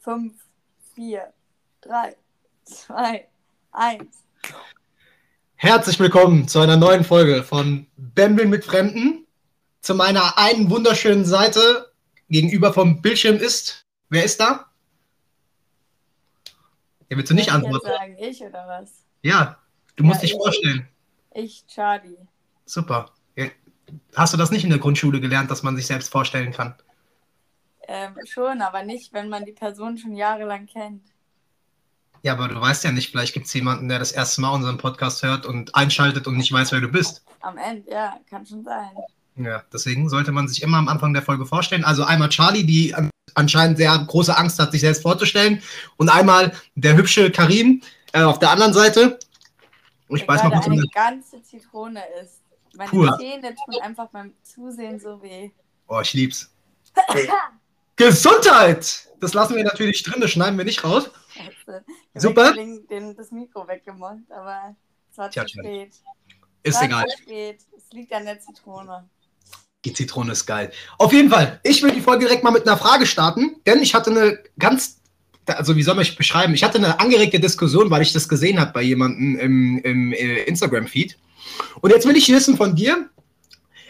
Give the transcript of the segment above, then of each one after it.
Fünf, vier, drei, zwei, eins. Herzlich willkommen zu einer neuen Folge von Bembeln mit Fremden. Zu meiner einen wunderschönen Seite gegenüber vom Bildschirm ist. Wer ist da? Ja, willst du nicht Soll ich antworten? sagen, ich oder was? Ja, du musst Ja, dich ich. vorstellen. Ich, Charlie. Super. Hast du das nicht in der Grundschule gelernt, dass man sich selbst vorstellen kann? Ähm, schon, aber nicht, wenn man die Person schon jahrelang kennt. Ja, aber du weißt ja nicht, vielleicht gibt es jemanden, der das erste Mal unseren Podcast hört und einschaltet und nicht weiß, wer du bist. Am Ende, ja, kann schon sein. Ja, deswegen sollte man sich immer am Anfang der Folge vorstellen. Also einmal Charlie, die an- anscheinend sehr große Angst hat, sich selbst vorzustellen. Und einmal der hübsche Karim äh, auf der anderen Seite. Ich Der beiß mal kurz eine ganze Zitrone ist. Meine Pur. Zähne tun einfach beim Zusehen so weh. Oh, ich lieb's. Gesundheit! Das lassen wir natürlich drin, das schneiden wir nicht raus. Scheiße. Ich Super. hab den, das Mikro weggemacht, aber es war Tja, zu spät. Ist egal. spät. Es liegt an der Zitrone. Die Zitrone ist geil. Auf jeden Fall, ich will die Folge direkt mal mit einer Frage starten, denn ich hatte eine ganz, also wie soll man es beschreiben? Ich hatte eine angeregte Diskussion, weil ich das gesehen habe bei jemandem im, im äh, Instagram-Feed. Und jetzt will ich wissen von dir,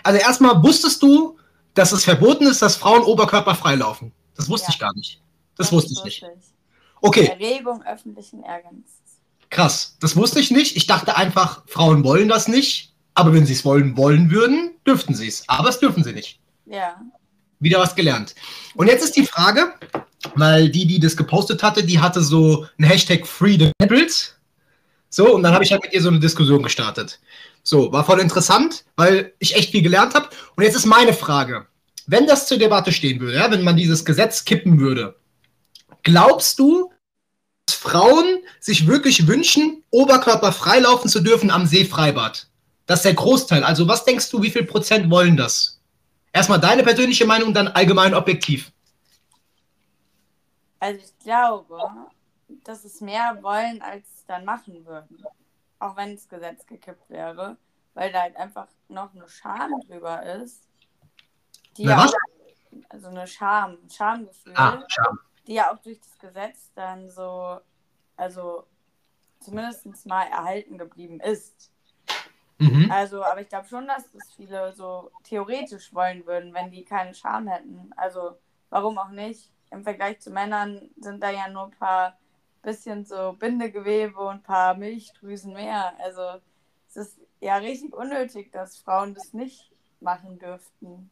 also erstmal, wusstest du, dass es verboten ist, dass Frauen oberkörperfrei laufen? Das wusste Ja. ich gar nicht. Das wusste ich nicht. ich. Okay, Erregung öffentlichen Ärgerns. krass. Das wusste ich nicht. Ich dachte einfach, Frauen wollen das nicht. Aber wenn sie es wollen, wollen würden, dürften sie es. Aber es dürfen sie nicht. Ja. Wieder was gelernt. Und jetzt ist die Frage, weil die, die das gepostet hatte, die hatte so ein Hashtag Free the Nipples. So, und dann habe ich halt mit ihr so eine Diskussion gestartet. So, war voll interessant, weil ich echt viel gelernt habe. Und jetzt ist meine Frage, wenn das zur Debatte stehen würde, ja, wenn man dieses Gesetz kippen würde, glaubst du, dass Frauen sich wirklich wünschen, oberkörperfrei laufen zu dürfen am Seefreibad? Das ist der Großteil. Also was denkst du, wie viel Prozent wollen das? Erstmal deine persönliche Meinung, dann allgemein objektiv. Also ich glaube, dass es mehr wollen, als dann machen würden. Auch wenn das Gesetz gekippt wäre. Weil da halt einfach noch eine Scham drüber ist. Die Na, ja was? auch, also eine Scham, ein Schamgefühl, Ah, Scham. die ja auch durch das Gesetz dann so, also zumindest mal erhalten geblieben ist. Mhm. Also, aber ich glaube schon, dass das viele so theoretisch wollen würden, wenn die keine Scham hätten. Also, warum auch nicht? Im Vergleich zu Männern sind da ja nur ein paar bisschen so Bindegewebe und ein paar Milchdrüsen mehr. Also, es ist ja richtig unnötig, dass Frauen das nicht machen dürften.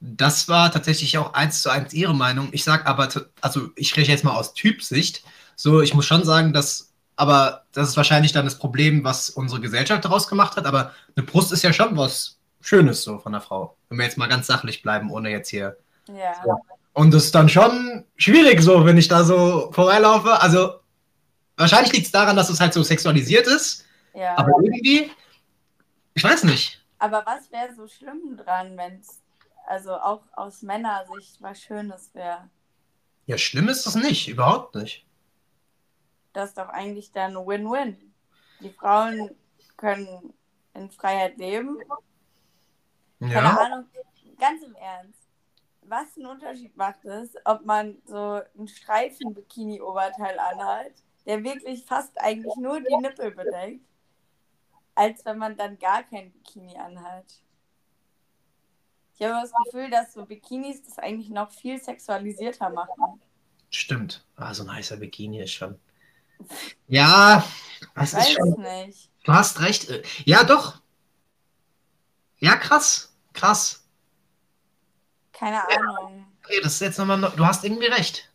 Das war tatsächlich auch eins zu eins ihre Meinung. Ich sag aber, also ich spreche jetzt mal aus Typsicht. So, ich muss schon sagen, dass, aber das ist wahrscheinlich dann das Problem, was unsere Gesellschaft daraus gemacht hat. Aber eine Brust ist ja schon was Schönes so von der Frau. Wenn wir jetzt mal ganz sachlich bleiben, ohne jetzt hier. Ja. Ja. Und das ist dann schon schwierig so, wenn ich da so vorbeilaufe. Also wahrscheinlich liegt es daran, dass es halt so sexualisiert ist. ja. Aber irgendwie, ich weiß nicht. Aber was wäre so schlimm dran, wenn es also auch aus Männersicht was Schönes wäre? Ja, schlimm ist das nicht, überhaupt nicht. Das ist doch eigentlich dann Win-Win. Die Frauen können in Freiheit leben. Keine Ja. Ahnung, ganz im Ernst. Was einen Unterschied macht es, ob man so ein Streifen-Bikini-Oberteil anhat, der wirklich fast eigentlich nur die Nippel bedeckt, als wenn man dann gar kein Bikini anhat. Ich habe das Gefühl, dass so Bikinis das eigentlich noch viel sexualisierter machen. Stimmt. Ah, so ein heißer Bikini ist schon. Ja, es ist schon. es nicht. Du hast recht. Ja, doch. Ja, krass. Krass. Keine Ahnung. Okay, das ist jetzt nochmal. noch- Du hast irgendwie recht.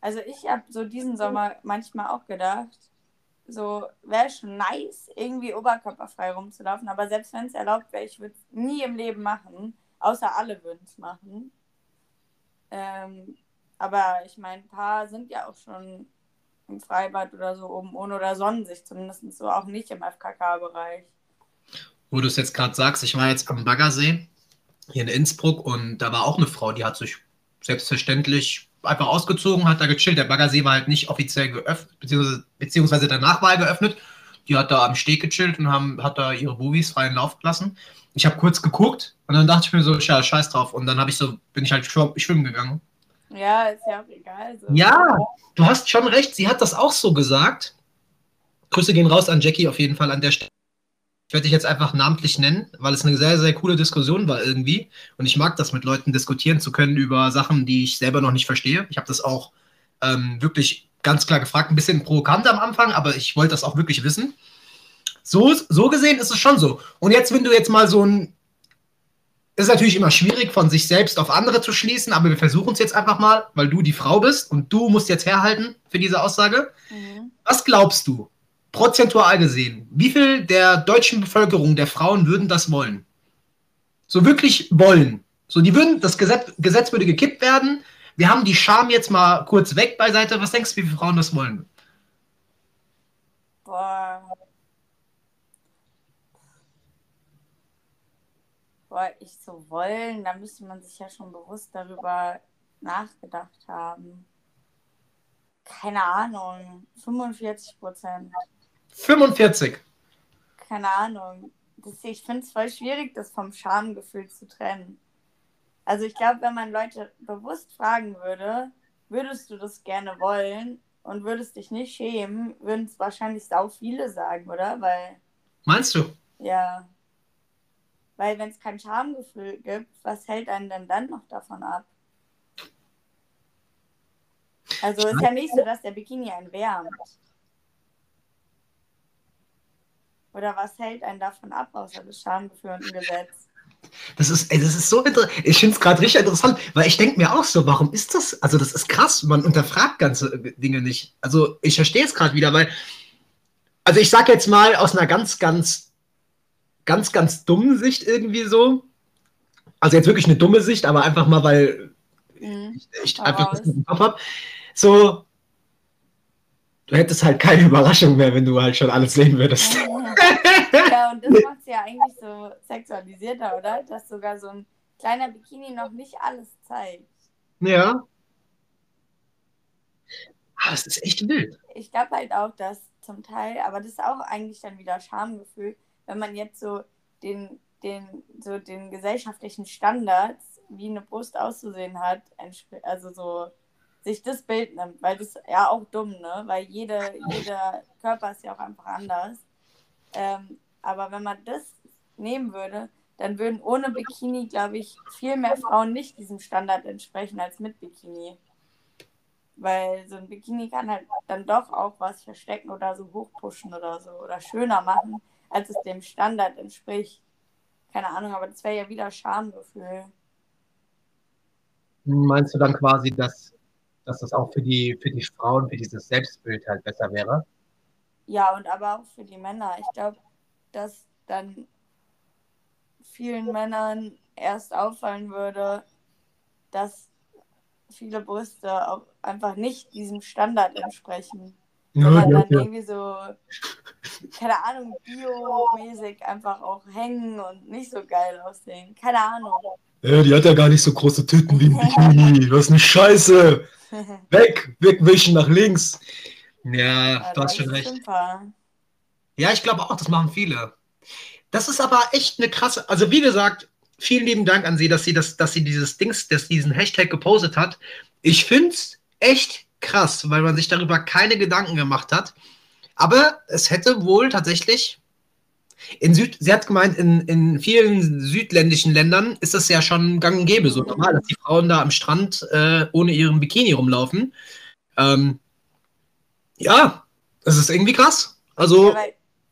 Also ich habe so diesen Sommer manchmal auch gedacht, so wäre schon nice, irgendwie oberkörperfrei rumzulaufen, aber selbst wenn es erlaubt wäre, ich würde es nie im Leben machen, außer alle würden es machen. Ähm, aber ich meine, ein paar sind ja auch schon im Freibad oder so oben ohne oder sonnen sich zumindest so auch nicht im FKK-Bereich. Wo du es jetzt gerade sagst, ich war jetzt am Baggersee hier in Innsbruck und da war auch eine Frau, die hat sich selbstverständlich einfach ausgezogen, hat da gechillt. Der Baggersee war halt nicht offiziell geöffnet, beziehungsweise, beziehungsweise danach war er geöffnet. die hat da am Steg gechillt und haben, hat da ihre Movies freien Lauf gelassen. Ich habe kurz geguckt und dann dachte ich mir so, ja, scheiß drauf. Und dann habe ich so, bin ich halt schwimmen gegangen. Ja, ist ja auch egal. So. Ja, du hast schon recht. Sie hat das auch so gesagt. Grüße gehen raus an Jackie auf jeden Fall an der Stelle. Ich werde dich jetzt einfach namentlich nennen, weil es eine sehr, sehr coole Diskussion war irgendwie. Und ich mag das, mit Leuten diskutieren zu können über Sachen, die ich selber noch nicht verstehe. Ich habe das auch ähm, wirklich ganz klar gefragt, ein bisschen provokant am Anfang, aber ich wollte das auch wirklich wissen. So, so gesehen ist es schon so. Und jetzt, wenn du jetzt mal so ein. Ist natürlich immer schwierig, von sich selbst auf andere zu schließen, aber wir versuchen es jetzt einfach mal, weil du die Frau bist und du musst jetzt herhalten für diese Aussage. Mhm. Was glaubst du, prozentual gesehen, wie viel der deutschen Bevölkerung, der Frauen würden das wollen? So wirklich wollen. So, die würden, das Gesetz, Gesetz würde gekippt werden. Wir haben die Scham jetzt mal kurz weg beiseite. Was denkst du, wie viele Frauen das wollen? Boah. Boah, ich so wollen, da müsste man sich ja schon bewusst darüber nachgedacht haben. Keine Ahnung, 45 Prozent. 45. Keine Ahnung. Das, ich finde es voll schwierig, das vom Schamgefühl zu trennen. Also ich glaube, wenn man Leute bewusst fragen würde, würdest du das gerne wollen und würdest dich nicht schämen, würden es wahrscheinlich sau viele sagen, oder? Weil. Meinst du? Ja. Weil wenn es kein Schamgefühl gibt, was hält einen denn dann noch davon ab? Also ist ja nicht so, dass der Bikini einen wärmt. Oder was hält einen davon ab, außer das ein Gesetz? Das ist, ey, das ist so interessant. Ich finde es gerade richtig interessant, weil ich denke mir auch so, warum ist das? Also, das ist krass, man unterfragt ganze Dinge nicht. Also, ich verstehe es gerade wieder, weil, also ich sage jetzt mal aus einer ganz, ganz, ganz, ganz dummen Sicht irgendwie so. Also jetzt wirklich eine dumme Sicht, aber einfach mal, weil mhm. ich, ich einfach das im Kopf habe. So, du hättest halt keine Überraschung mehr, wenn du halt schon alles sehen würdest. Ja, und das macht es ja eigentlich so sexualisierter, oder? Dass sogar so ein kleiner Bikini noch nicht alles zeigt. Ja. Ah, das ist echt wild. Ich glaube halt auch, dass zum Teil, aber das ist auch eigentlich dann wieder Schamgefühl, wenn man jetzt so den, den, so den gesellschaftlichen Standards, wie eine Brust auszusehen hat, also so sich das Bild nimmt, weil das ja auch dumm, ne? Weil jede, jeder Körper ist ja auch einfach anders. Ähm, aber wenn man das nehmen würde, dann würden ohne Bikini, glaube ich, viel mehr Frauen nicht diesem Standard entsprechen als mit Bikini. Weil so ein Bikini kann halt dann doch auch was verstecken oder so hochpushen oder so oder schöner machen, als es dem Standard entspricht. Keine Ahnung, aber das wäre ja wieder Schamgefühl. Meinst du dann quasi, dass, dass das auch für die, für die Frauen, für dieses Selbstbild halt besser wäre? Ja, und aber auch für die Männer. Ich glaube, dass dann vielen Männern erst auffallen würde, dass viele Brüste auch einfach nicht diesem Standard entsprechen. Sondern ja, dann irgendwie so, keine Ahnung, biomäßig einfach auch hängen und nicht so geil aussehen. Keine Ahnung. Ja, die hat ja gar nicht so große Tüten wie ein Bikini. Was eine Scheiße. Weg, wegwischen nach links. Ja, ja du hast schon recht. Super. Ja, ich glaube auch, das machen viele. Das ist aber echt eine krasse, also wie gesagt, vielen lieben Dank an sie, dass sie das, dass sie dieses Dings, dass diesen Hashtag gepostet hat. Ich finde es echt krass, weil man sich darüber keine Gedanken gemacht hat. Aber es hätte wohl tatsächlich in Süd, sie hat gemeint, in, in vielen südländischen Ländern ist das ja schon gang und gäbe, so normal, dass die Frauen da am Strand äh, ohne ihren Bikini rumlaufen. Ähm, ja, das ist irgendwie krass. Also. Ja,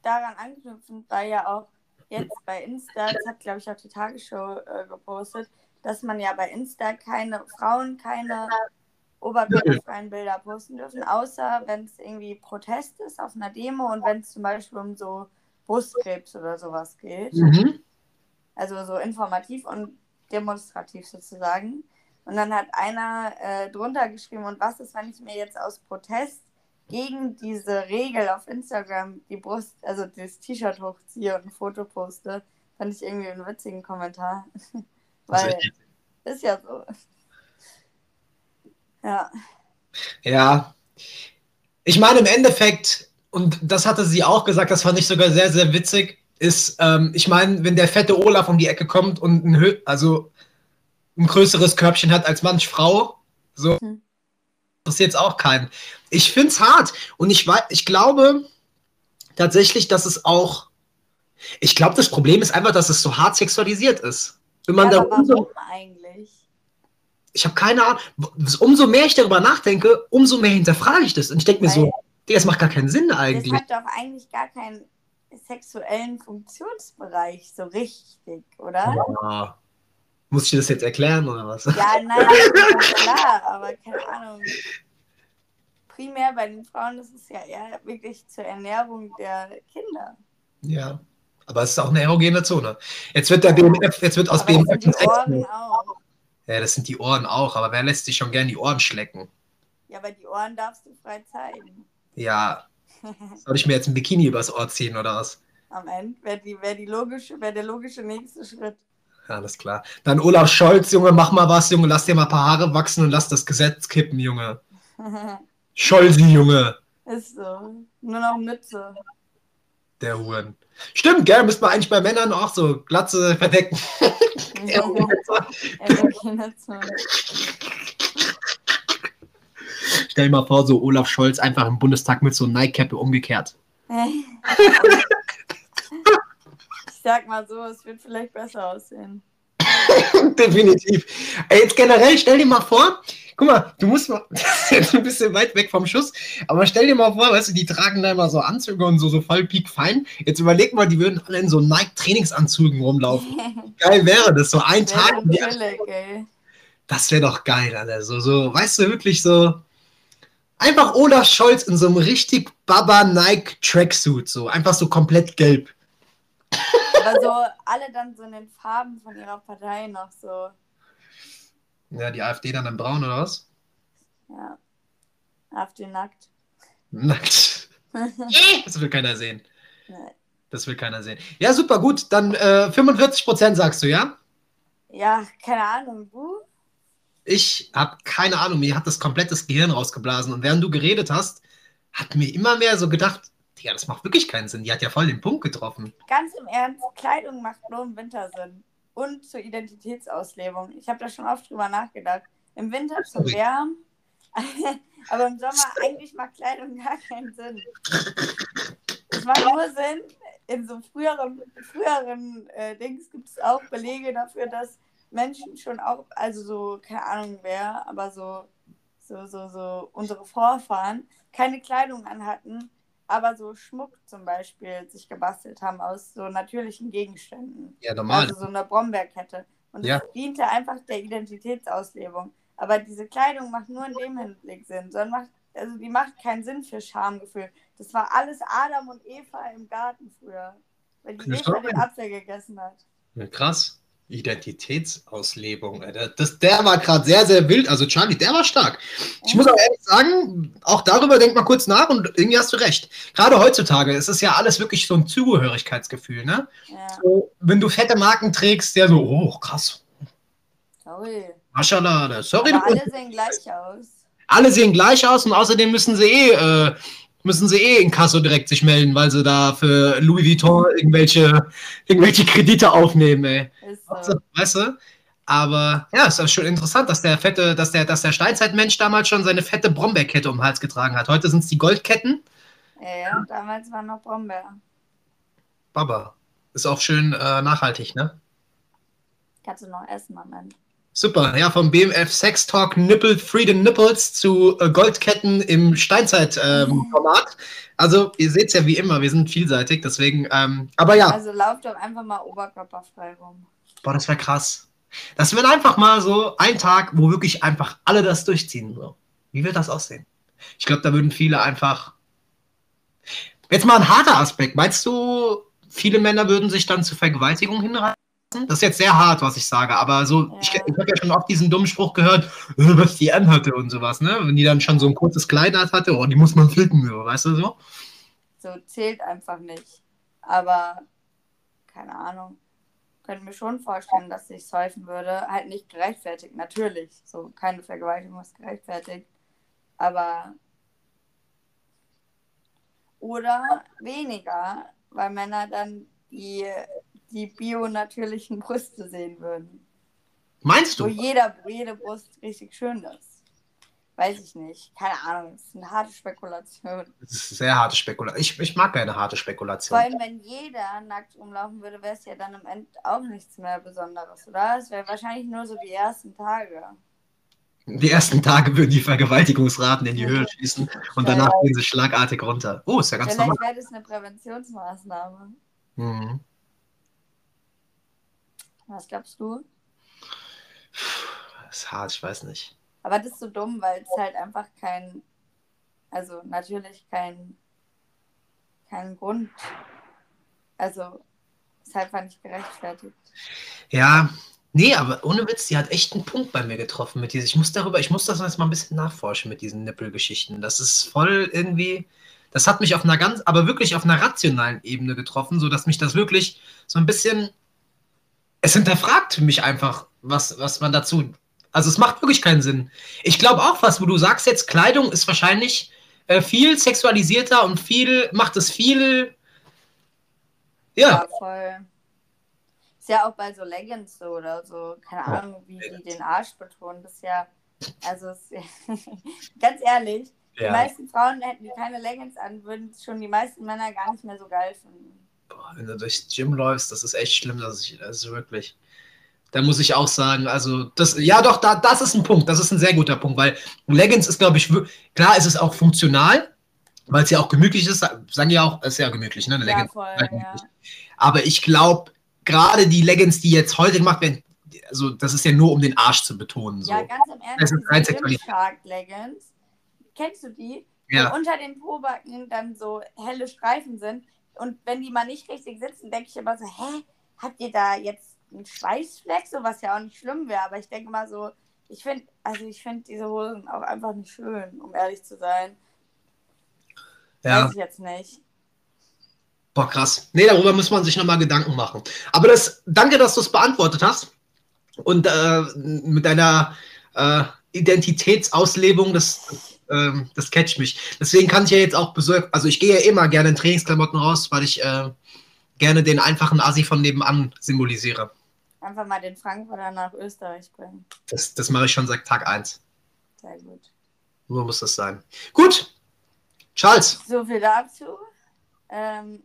daran anknüpfend war ja auch jetzt bei Insta, das hat glaube ich auch die Tagesschau äh, gepostet, dass man ja bei Insta keine Frauen keine oberkörperfreien Bilder posten dürfen, außer wenn es irgendwie Protest ist auf einer Demo und wenn es zum Beispiel um so Brustkrebs oder sowas geht. Mhm. Also so informativ und demonstrativ sozusagen. Und dann hat einer äh, drunter geschrieben, und was ist, wenn ich mir jetzt aus Protest gegen diese Regel auf Instagram die Brust, also das T-Shirt hochziehe und ein Foto poste, fand ich irgendwie einen witzigen Kommentar. Weil ist ja so. Ja. Ja. Ich meine, im Endeffekt, und das hatte sie auch gesagt, das fand ich sogar sehr, sehr witzig, ist, ähm, ich meine, wenn der fette Olaf um die Ecke kommt und ein, Hö also ein größeres Körbchen hat als manch Frau, so hm. interessiert es auch keinen. Ich finde es hart und ich, ich glaube tatsächlich, dass es auch, ich glaube, das Problem ist einfach, dass es so hart sexualisiert ist. Wenn man ja, da warum eigentlich? Ich habe keine Ahnung. Umso mehr ich darüber nachdenke, umso mehr hinterfrage ich das. Und ich denke mir so, das macht gar keinen Sinn eigentlich. Das hat doch eigentlich gar keinen sexuellen Funktionsbereich so richtig, oder? Ja. Muss ich dir das jetzt erklären oder was? Ja, nein, klar, aber keine Ahnung. Primär bei den Frauen ist es ja eher wirklich zur Ernährung der Kinder. Ja, aber es ist auch eine erogene Zone. Jetzt wird der BMF, jetzt wird aus aber BMF das sind die Ohren auch. Ja, das sind die Ohren auch, aber wer lässt sich schon gern die Ohren schlecken? Ja, aber die Ohren darfst du frei zeigen. Ja. Soll ich mir jetzt ein Bikini übers Ohr ziehen oder was? Am Ende wäre wär wär der logische nächste Schritt. Alles klar. Dann Olaf Scholz, Junge, mach mal was, Junge, lass dir mal ein paar Haare wachsen und lass das Gesetz kippen, Junge. Scholzi, Junge. Ist so. Nur noch Mütze. Der Huren. Stimmt, gell? Müsste man eigentlich bei Männern auch so Glatze verdecken. Stell dir mal vor, so Olaf Scholz einfach im Bundestag mit so einer Nike-Cappe umgekehrt. sag mal so, es wird vielleicht besser aussehen. Definitiv. Ey, jetzt generell, stell dir mal vor, guck mal, du musst mal, das ist jetzt ein bisschen weit weg vom Schuss, aber stell dir mal vor, weißt du, die tragen da immer so Anzüge und so, so voll fein. Jetzt überleg mal, die würden alle in so Nike-Trainingsanzügen rumlaufen. geil wäre das, so ein Tag. Das wäre doch geil, Alter. So, so, weißt du, wirklich so. Einfach Olaf Scholz in so einem richtig Baba Nike Tracksuit, so einfach so komplett gelb. Aber so alle dann so in den Farben von ihrer Partei noch so. Ja, die AfD dann in braun oder was? Ja. AfD nackt. Nackt. das will keiner sehen. Nee. Das will keiner sehen. Ja, super, gut. Dann äh, 45% sagst du, ja? Ja, keine Ahnung. Du? Ich habe keine Ahnung. Mir hat das komplettes Gehirn rausgeblasen. Und während du geredet hast, hat mir immer mehr so gedacht, ja, das macht wirklich keinen Sinn. Die hat ja voll den Punkt getroffen. Ganz im Ernst, Kleidung macht nur im Winter Sinn. Und zur Identitätsauslebung. Ich habe da schon oft drüber nachgedacht. Im Winter zu wärmen, aber im Sommer eigentlich macht Kleidung gar keinen Sinn. Es macht nur Sinn, in so früheren, früheren äh, Dings gibt es auch Belege dafür, dass Menschen schon auch, also so, keine Ahnung wer, aber so, so, so, so unsere Vorfahren keine Kleidung anhatten, aber so Schmuck zum Beispiel sich gebastelt haben aus so natürlichen Gegenständen. Ja, normal. Also so eine Brombeerkette. Und das ja. diente einfach der Identitätsauslebung. Aber diese Kleidung macht nur in dem Hinblick Sinn, sondern macht, also die macht keinen Sinn für Schamgefühl. Das war alles Adam und Eva im Garten früher. Weil die Eva den Apfel gegessen hat. Ja, krass. Identitätsauslebung. Das, der war gerade sehr, sehr wild. Also Charlie, der war stark. Ich muss auch ehrlich sagen, auch darüber denk mal kurz nach und irgendwie hast du recht. Gerade heutzutage ist es ja alles wirklich so ein Zugehörigkeitsgefühl, ne? Ja. So, wenn du fette Marken trägst, der so, oh, krass. Sorry. Maschallah, sorry. Aber alle sehen gleich aus. Alle sehen gleich aus und außerdem müssen sie eh äh, müssen sie eh in Kasso direkt sich melden, weil sie da für Louis Vuitton irgendwelche, irgendwelche Kredite aufnehmen, ey. So. Weißt du? Aber ja, es ist schon interessant, dass der fette, dass der, dass der Steinzeitmensch damals schon seine fette Brombeerkette um den Hals getragen hat. Heute sind es die Goldketten. Ja, ja, damals war noch Brombeer. Baba. Ist auch schön äh, nachhaltig, ne? Kannst du noch essen, Moment. Super, ja, vom BMF Sex Talk Nipple Free the Nipples zu äh, Goldketten im Steinzeit-Format. Ähm, also, ihr seht es ja wie immer, wir sind vielseitig, deswegen, ähm, aber ja. Also, lauft doch einfach mal oberkörperfrei rum. Boah, das wäre krass. Das wäre einfach mal so ein Tag, wo wirklich einfach alle das durchziehen. So. Wie wird das aussehen? Ich glaube, da würden viele einfach. Jetzt mal ein harter Aspekt. Meinst du, viele Männer würden sich dann zur Vergewaltigung hinreißen? Das ist jetzt sehr hart, was ich sage, aber so, ja. ich, ich habe ja schon oft diesen dummen Spruch gehört, äh, was die anhatte und sowas, ne? Wenn die dann schon so ein kurzes Kleid hatte, oh, die muss man ficken, weißt du so? So zählt einfach nicht. Aber, keine Ahnung. Könnte mir schon vorstellen, dass ich säufen würde. Halt nicht gerechtfertigt, natürlich. So, keine Vergewaltigung ist gerechtfertigt. Aber oder weniger, weil Männer dann die, die bio-natürlichen Brüste sehen würden. Meinst Wo du? jeder, wo jede Brust richtig schön ist. Weiß ich nicht. Keine Ahnung. Das ist eine harte Spekulation. Das ist sehr harte Spekulation. Ich, ich mag keine harte Vor Spekulation. allem, wenn jeder nackt rumlaufen würde, wäre es ja dann am Ende auch nichts mehr Besonderes, oder? Es wäre wahrscheinlich nur so die ersten Tage. Die ersten Tage würden die Vergewaltigungsraten in die Höhe schießen und danach gehen sie schlagartig runter. Oh, ist ja ganz Vielleicht normal. wäre das eine Präventionsmaßnahme. Mhm. Was glaubst du? Das ist hart, ich weiß nicht. Aber das ist so dumm, weil es halt einfach kein, also natürlich kein, kein Grund, also ist halt einfach nicht gerechtfertigt. Ja, nee, aber ohne Witz, die hat echt einen Punkt bei mir getroffen mit diesem. Ich muss darüber, ich muss das jetzt mal ein bisschen nachforschen mit diesen Nippelgeschichten. Das ist voll irgendwie, das hat mich auf einer ganz, aber wirklich auf einer rationalen Ebene getroffen, sodass mich das wirklich so ein bisschen, es hinterfragt mich einfach, was, was man dazu, also es macht wirklich keinen Sinn. Ich glaube auch was, wo du sagst jetzt, Kleidung ist wahrscheinlich äh, viel sexualisierter und viel, macht es viel, ja, voll. Ist ja auch bei so Leggings so oder so, keine Ja, Ahnung, wie die den Arsch betonen. Das ist ja, also es, ganz ehrlich, die ja. meisten Frauen hätten die keine Leggings an, würden schon die meisten Männer gar nicht mehr so geil finden. Boah, wenn du durchs Gym läufst, das ist echt schlimm, das ist, das ist wirklich. Da muss ich auch sagen, also das, ja doch, da, das ist ein Punkt, das ist ein sehr guter Punkt, weil Leggings ist, glaube ich, klar ist es auch funktional, weil es ja auch gemütlich ist, sagen ja auch, es ist ja gemütlich, ne, eine Ja, Leggings. voll, Sehr ja. gemütlich. Aber ich glaube, gerade die Leggings, die jetzt heute gemacht werden, also das ist ja nur, um den Arsch zu betonen. So. Ja, ganz im Ernst, Das ist diese. Gymshark-Leggings, kennst du die? Ja. Wo unter den Pobacken dann so helle Streifen sind. Und wenn die mal nicht richtig sitzen, denke ich immer so, hä, habt ihr da jetzt einen Schweißfleck? So was ja auch nicht schlimm wäre. Aber ich denke mal so, ich finde, also ich finde diese Hosen auch einfach nicht schön, um ehrlich zu sein. ja. Weiß ich jetzt nicht. Boah, krass. Nee, darüber muss man sich nochmal Gedanken machen. Aber das, danke, dass du es beantwortet hast. Und äh, mit deiner äh, Identitätsauslebung, das, ähm, das catcht mich. Deswegen kann ich ja jetzt auch besorgt, also ich gehe ja immer gerne in Trainingsklamotten raus, weil ich äh, gerne den einfachen Asi von nebenan symbolisiere. Einfach mal den Frankfurter nach Österreich bringen. Das, das mache ich schon seit Tag 1. Sehr gut. Nur muss das sein. Gut. Charles. So viel dazu. Ähm,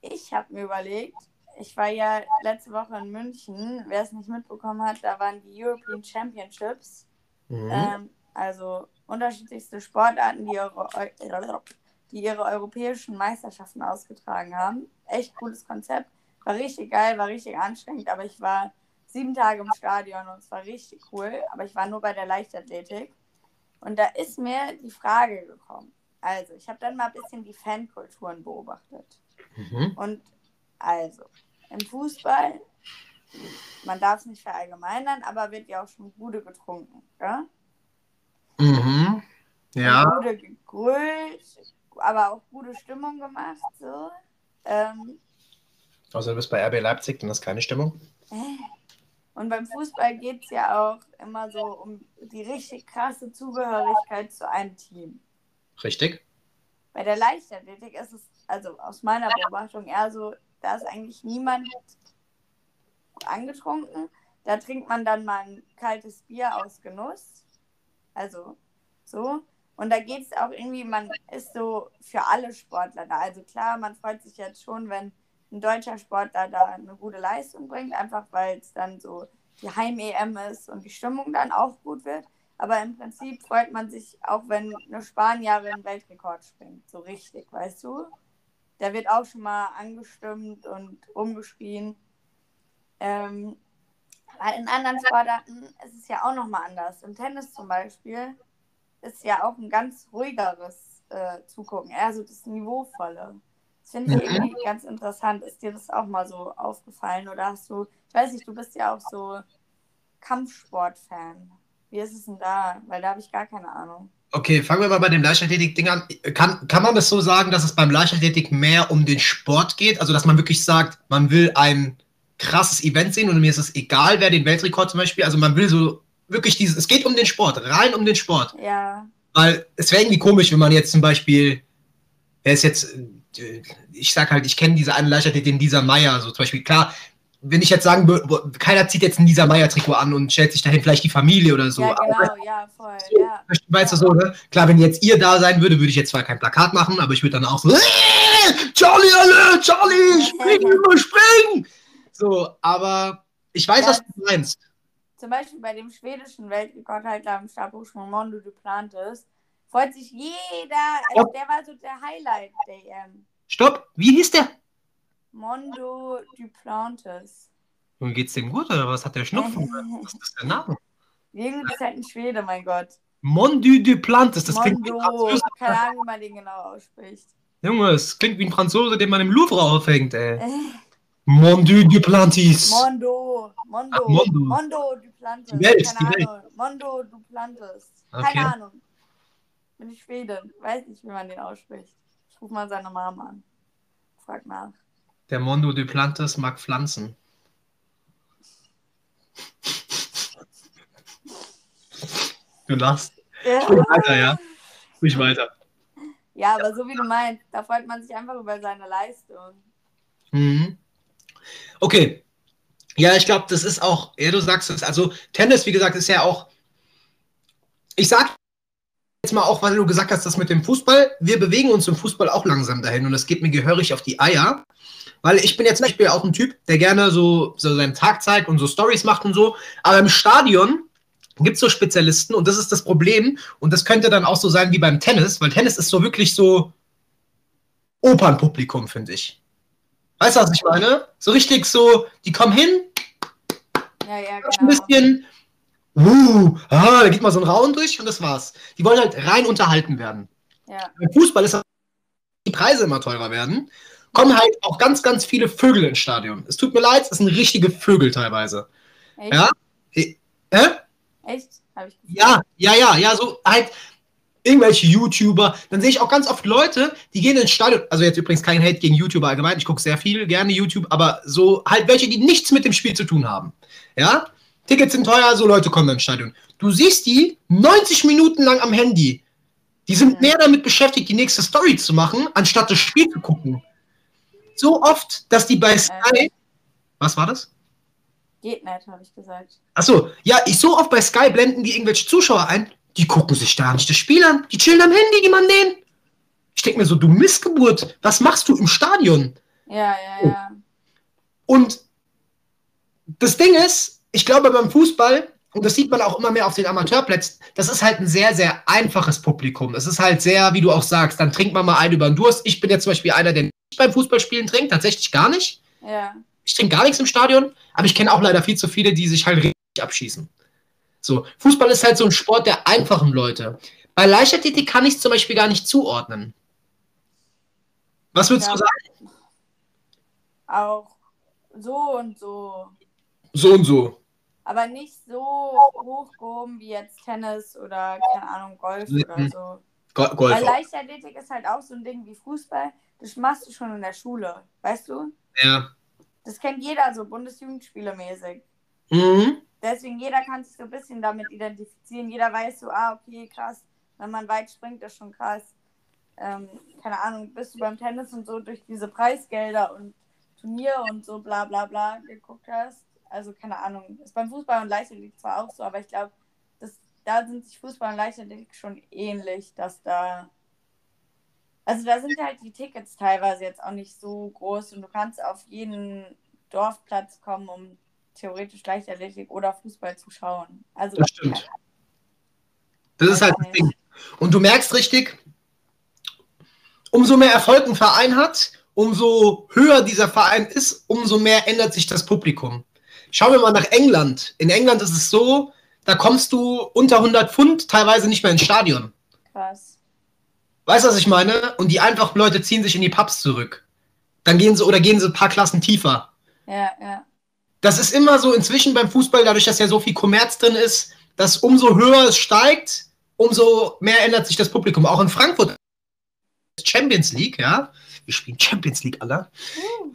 ich habe mir überlegt, ich war ja letzte Woche in München. Wer es nicht mitbekommen hat, da waren die European Championships. Mhm. Ähm, also unterschiedlichste Sportarten, die ihre, die ihre europäischen Meisterschaften ausgetragen haben. Echt cooles Konzept. War richtig geil, war richtig anstrengend, aber ich war sieben Tage im Stadion und es war richtig cool. Aber ich war nur bei der Leichtathletik. Und da ist mir die Frage gekommen. Also, ich habe dann mal ein bisschen die Fankulturen beobachtet. Mhm. Und also, im Fußball, man darf es nicht verallgemeinern, aber wird ja auch schon Bude getrunken. Ja? Mhm. Ja. Und Bude gegrölt, aber auch gute Stimmung gemacht. So. Ähm, Also du bist bei RB Leipzig, dann ist keine Stimmung. und beim Fußball geht es ja auch immer so um die richtig krasse Zugehörigkeit zu einem Team. Richtig? Bei der Leichtathletik ist es, also aus meiner Beobachtung, eher so, da ist eigentlich niemand angetrunken. Da trinkt man dann mal ein kaltes Bier aus Genuss. Also so. Und da geht es auch irgendwie, man ist so für alle Sportler da. Also klar, man freut sich jetzt schon, wenn ein deutscher Sportler da eine gute Leistung bringt, einfach weil es dann so die Heim-EM ist und die Stimmung dann auch gut wird. Aber im Prinzip freut man sich auch, wenn eine Spanierin Weltrekord springt. So richtig, weißt du? Da wird auch schon mal angestimmt und rumgeschrien. Ähm, weil in anderen Sportarten ist es ja auch nochmal anders. Im Tennis zum Beispiel ist ja auch ein ganz ruhigeres äh, Zugucken, eher so das Niveauvolle. Das finde ich Mhm. irgendwie ganz interessant. Ist dir das auch mal so aufgefallen? Oder hast du, ich weiß nicht, du bist ja auch so Kampfsport-Fan. Wie ist es denn da? Weil da habe ich gar keine Ahnung. Okay, fangen wir mal bei dem Leichtathletik-Ding an. Kann, kann man das so sagen, dass es beim Leichtathletik mehr um den Sport geht? Also, dass man wirklich sagt, man will ein krasses Event sehen und mir ist es egal, wer den Weltrekord zum Beispiel, also man will so wirklich dieses, es geht um den Sport, rein um den Sport. Ja, Weil es wäre irgendwie komisch, wenn man jetzt zum Beispiel wer ist jetzt, ich sag halt, ich kenne diese eine Leichtathletin, den dieser Meier, so zum Beispiel, klar, wenn ich jetzt sagen würde, keiner zieht jetzt ein dieser Meier-Trikot an und stellt sich dahin vielleicht die Familie oder so. Ja, genau, aber, ja, voll, so, ja. Weißt du so, ne? Klar, wenn jetzt ihr da sein würde, würde ich jetzt zwar kein Plakat machen, aber ich würde dann auch so, äh, Charlie, alle, Charlie, spring, überspring! So, aber ich weiß, was du meinst. Zum Beispiel bei dem schwedischen Weltrekordhalter im Stabhochsprung Mondo Duplantis freut sich jeder, also der war so der Highlight der EM. Stopp, wie hieß der? Mondo Duplantis. Und geht's dem gut oder was hat der Schnupfen? Was ist der Name? Irgendwie ist halt ein Schwede, mein Gott. Mondu Duplantis, das klingt wie ein Mondo, keine Ahnung, wie man den genau ausspricht. Junge, es klingt wie ein Franzose, den man im Louvre aufhängt, ey. Mondu Duplantis. Mondo, Mondo, Ach, Mondo. Mondo Duplantis. Die Welt, keine die Welt. Ahnung. Mondo Duplantis. Okay. Keine Ahnung. Bin ich Schwedin. Weiß nicht, wie man den ausspricht. Ich ruf mal seine Mama an. Frag nach. Der Mondo Duplantis mag Pflanzen. Du lachst. Sprich weiter, ja. Sprich weiter. Ja, aber so wie du meinst, da freut man sich einfach über seine Leistung. Mhm. Okay. Ja, ich glaube, das ist auch, ja, du sagst es, also Tennis, wie gesagt, ist ja auch, ich sag jetzt mal auch, weil du gesagt hast, das mit dem Fußball, wir bewegen uns im Fußball auch langsam dahin und es geht mir gehörig auf die Eier, weil ich bin jetzt zum Beispiel auch ein Typ, der gerne so, so seinen Tag zeigt und so Stories macht und so, aber im Stadion gibt es so Spezialisten und das ist das Problem. Und das könnte dann auch so sein wie beim Tennis, weil Tennis ist so wirklich so Opernpublikum, finde ich. Weißt du, was ich meine? So richtig so, die kommen hin, Ja, ja, ein genau. bisschen, uh, ah, da geht mal so ein Rauen durch und das war's. Die wollen halt rein unterhalten werden. Ja, Beim Fußball ist die Preise immer teurer werden, kommen halt auch ganz, ganz viele Vögel ins Stadion. Es tut mir leid, es sind richtige Vögel teilweise. echt? Ja? Hä? Echt? Ja, ja, ja, ja, so halt irgendwelche YouTuber. Dann sehe ich auch ganz oft Leute, die gehen ins Stadion. Also jetzt übrigens kein Hate gegen YouTuber allgemein. Ich gucke sehr viel gerne YouTube, aber so halt welche, die nichts mit dem Spiel zu tun haben. Ja? Tickets sind teuer, so Leute kommen ins Stadion. Du siehst die 90 Minuten lang am Handy. Die sind mehr damit beschäftigt, die nächste Story zu machen, anstatt das Spiel zu gucken. So oft, dass die bei Sky. Was war das? Geht nicht, habe ich gesagt. Achso, ja, ich so oft bei Sky blenden die irgendwelche Zuschauer ein, die gucken sich da nicht das Spiel an. Die chillen am Handy, die man denen. Ich denke mir so, du Missgeburt, was machst du im Stadion? Ja, ja, ja. Und das Ding ist, ich glaube beim Fußball, und das sieht man auch immer mehr auf den Amateurplätzen, das ist halt ein sehr, sehr einfaches Publikum. Es ist halt sehr, wie du auch sagst, dann trinkt man mal einen über den Durst. Ich bin jetzt zum Beispiel einer, der nicht beim Fußballspielen trinkt, tatsächlich gar nicht. Ja, Ich trinke gar nichts im Stadion, aber ich kenne auch leider viel zu viele, die sich halt richtig abschießen. So, Fußball ist halt so ein Sport der einfachen Leute. Bei Leichtathletik kann ich es zum Beispiel gar nicht zuordnen. Was würdest Ja. du sagen? auch so und so. So und so. Aber nicht so hochgehoben wie jetzt Tennis oder, keine Ahnung, Golf oder Mhm. so. Go Golf. Weil. Leichtathletik ist halt auch so ein Ding wie Fußball. Das machst du schon in der Schule, weißt du? Ja. Das kennt jeder so Bundesjugendspiele mäßig. Mhm. Deswegen jeder kann sich so ein bisschen damit identifizieren. Jeder weiß so, ah, okay, krass. Wenn man weit springt, ist schon krass. Ähm, keine Ahnung, bist du beim Tennis und so durch diese Preisgelder und Turnier und so bla bla bla geguckt hast. Also keine Ahnung. Ist beim Fußball und Leichtathletik zwar auch so, aber ich glaube, da sind sich Fußball und Leichtathletik schon ähnlich, dass da. Also da sind halt die Tickets teilweise jetzt auch nicht so groß und du kannst auf jeden Dorfplatz kommen, um theoretisch Leichtathletik oder Fußball zu schauen. Also Das stimmt. Das ist halt das Ding. Und du merkst richtig, umso mehr Erfolg ein Verein hat, umso höher dieser Verein ist, umso mehr ändert sich das Publikum. Schauen wir mal nach England. In England ist es so, da kommst du unter 100 Pfund teilweise nicht mehr ins Stadion. krass. Weißt du, was ich meine? Und die einfachen Leute ziehen sich in die Pubs zurück. Dann gehen sie oder gehen sie ein paar Klassen tiefer. Ja, ja. Das ist immer so inzwischen beim Fußball, dadurch, dass ja so viel Kommerz drin ist, dass umso höher es steigt, umso mehr ändert sich das Publikum. Auch in Frankfurt Champions League, ja. Wir spielen Champions League, Alter.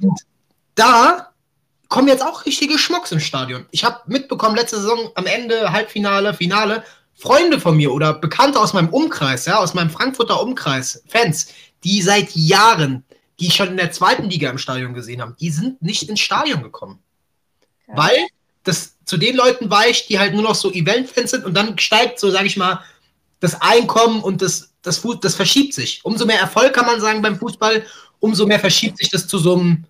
Und da kommen jetzt auch richtige Schmucks ins Stadion. Ich habe mitbekommen, letzte Saison am Ende, Halbfinale, Finale, Freunde von mir oder Bekannte aus meinem Umkreis, ja, aus meinem Frankfurter Umkreis, Fans, die seit Jahren, die schon in der zweiten Liga im Stadion gesehen haben, die sind nicht ins Stadion gekommen. Ja. Weil das zu den Leuten weicht, die halt nur noch so Event-Fans sind und dann steigt so, sage ich mal, das Einkommen und das, das, das verschiebt sich. Umso mehr Erfolg kann man sagen beim Fußball, umso mehr verschiebt sich das zu so einem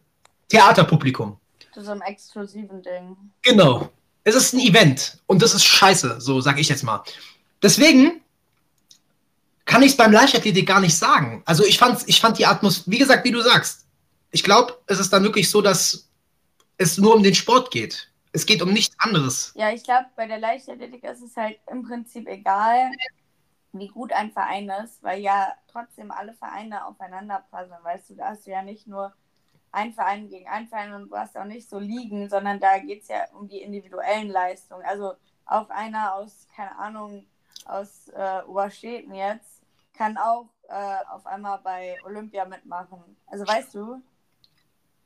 Theaterpublikum. Zu so einem exklusiven Ding. Genau. Es ist ein Event und das ist scheiße, so sage ich jetzt mal. Deswegen kann ich es beim Leichtathletik gar nicht sagen. Also ich fand, ich fand die Atmosphäre, wie gesagt, wie du sagst, ich glaube, es ist dann wirklich so, dass es nur um den Sport geht. Es geht um nichts anderes. Ja, ich glaube, bei der Leichtathletik ist es halt im Prinzip egal, wie gut ein Verein ist, weil ja trotzdem alle Vereine aufeinander passen. Weißt du, da hast du ja nicht nur ein Verein gegen ein Verein und du hast auch nicht so liegen, sondern da geht es ja um die individuellen Leistungen. Also auch einer aus, keine Ahnung, aus äh, Oberstädten jetzt kann auch äh, auf einmal bei Olympia mitmachen. Also weißt du,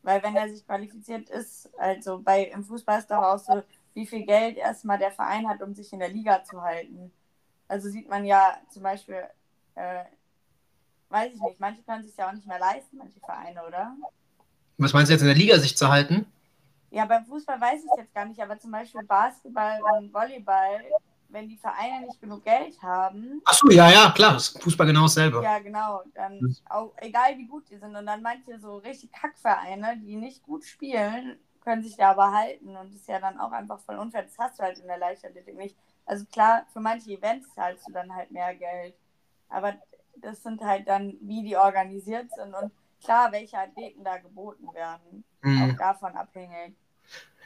weil wenn er sich qualifiziert ist, also bei im Fußball ist doch auch so, wie viel Geld erstmal der Verein hat, um sich in der Liga zu halten. Also sieht man ja zum Beispiel, äh, weiß ich nicht, manche können sich ja auch nicht mehr leisten, manche Vereine, oder? Was meinst du jetzt in der Liga sich zu halten? Ja, beim Fußball weiß ich es jetzt gar nicht, aber zum Beispiel Basketball und Volleyball, wenn die Vereine nicht genug Geld haben. Ach so, ja, ja, klar, Fußball genau dasselbe. Ja, genau. Dann hm. auch, egal wie gut die sind. Und dann manche so richtig Kackvereine, die nicht gut spielen, können sich da aber halten. Und das ist ja dann auch einfach voll unfair. Das hast du halt in der Leichtathletik nicht. Also klar, für manche Events zahlst du dann halt mehr Geld. Aber das sind halt dann, wie die organisiert sind und klar, welche Athleten da geboten werden. Mhm. Auch davon abhängig.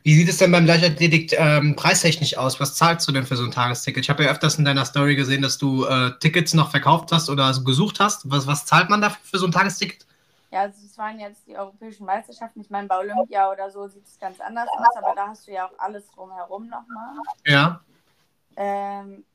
Wie sieht es denn beim Leichtathletik ähm, preistechnisch aus? Was zahlst du denn für so ein Tagesticket? Ich habe ja öfters in deiner Story gesehen, dass du äh, Tickets noch verkauft hast oder so gesucht hast. Was, was zahlt man dafür für so ein Tagesticket? Ja, also es waren jetzt die europäischen Meisterschaften. Ich meine, bei Olympia oder so sieht es ganz anders aus, aber da hast du ja auch alles drumherum nochmal. Ja. Ähm,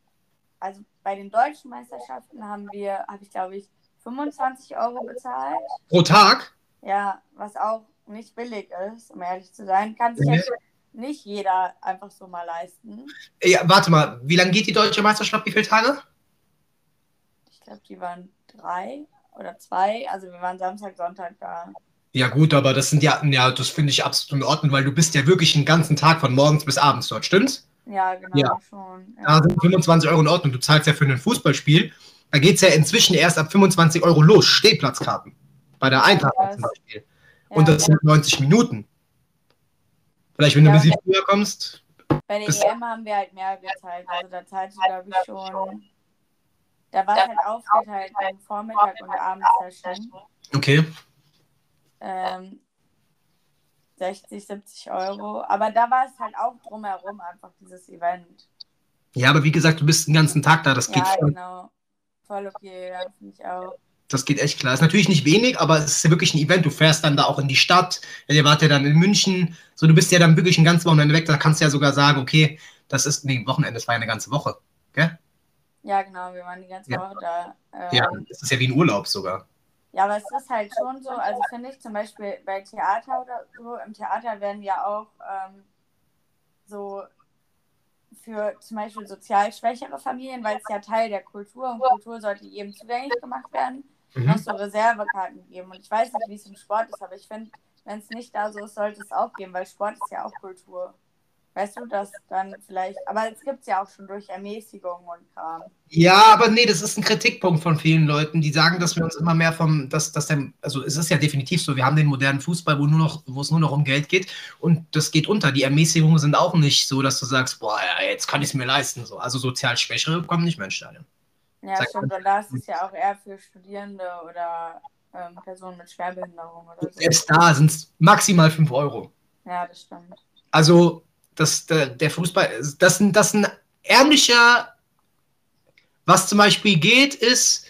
also bei den deutschen Meisterschaften haben wir, habe ich glaube ich, 25 Euro bezahlt. Pro Tag? Ja, was auch nicht billig ist, um ehrlich zu sein. Kann sich ja. jetzt nicht jeder einfach so mal leisten. Ja, warte mal, wie lange geht die deutsche Meisterschaft? Wie viele Tage? Ich glaube, die waren drei oder zwei. Also wir waren Samstag, Sonntag da. Ja gut, aber das sind ja, ja, das finde ich absolut in Ordnung, weil du bist ja wirklich den ganzen Tag von morgens bis abends dort, stimmt's? Ja, genau, ja. schon. Ja. Da sind 25 Euro in Ordnung. Du zahlst ja für ein Fußballspiel. Da geht es ja inzwischen erst ab 25 Euro los, Stehplatzkarten. Bei der Eintracht ja, zum Beispiel. Ja, Und das sind 90 Minuten. Vielleicht, wenn du ein bisschen früher kommst. Bei der EM haben wir halt mehr gezahlt. Also da du, glaube ich, schon. Da war es halt aufgeteilt beim Vormittag und Abendsession. Okay. Ähm, 60, 70 Euro. Aber da war es halt auch drumherum einfach dieses Event. Ja, aber wie gesagt, du bist den ganzen Tag da, das geht ja, voll. genau. Voll okay, ja, finde ich auch. Das geht echt klar. Ist natürlich nicht wenig, aber es ist ja wirklich ein Event. Du fährst dann da auch in die Stadt. Ihr wart ja dann in München. So, du bist ja dann wirklich ein ganzes Wochenende weg. Da kannst du ja sogar sagen, okay, das ist, nee, Wochenende, das war ja eine ganze Woche. Gell? Ja, genau, wir waren die ganze ja. Woche da. Ähm, ja, das ist ja wie ein Urlaub sogar. Ja, aber es ist halt schon so, also finde ich zum Beispiel bei Theater oder so, im Theater werden ja auch ähm, so für zum Beispiel sozial schwächere Familien, weil es ja Teil der Kultur und Kultur sollte jedem zugänglich gemacht werden, mhm. noch so Reservekarten geben. Und ich weiß nicht, wie es im Sport ist, aber ich finde, wenn es nicht da so ist, sollte es auch geben, weil Sport ist ja auch Kultur. Weißt du, dass dann vielleicht, aber es gibt es ja auch schon durch Ermäßigung und Kram. Ja, aber nee, das ist ein Kritikpunkt von vielen Leuten, die sagen, dass wir uns immer mehr vom, dass, dass der, also es ist ja definitiv so, wir haben den modernen Fußball, wo, nur noch, wo es nur noch um Geld geht und das geht unter. Die Ermäßigungen sind auch nicht so, dass du sagst, boah, jetzt kann ich es mir leisten. So. Also sozial Schwächere kommen nicht mehr ins Stadion. Ja, Sag stimmt, und da ist es ja auch eher für Studierende oder ähm, Personen mit Schwerbehinderung oder so. Selbst da sind es maximal 5 Euro. Ja, das stimmt. Also dass der, der Fußball, dass, dass ein ärmlicher, was zum Beispiel geht, ist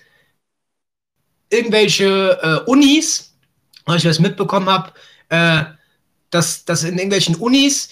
irgendwelche äh, Unis, weil ich das mitbekommen habe, äh, dass, dass in irgendwelchen Unis,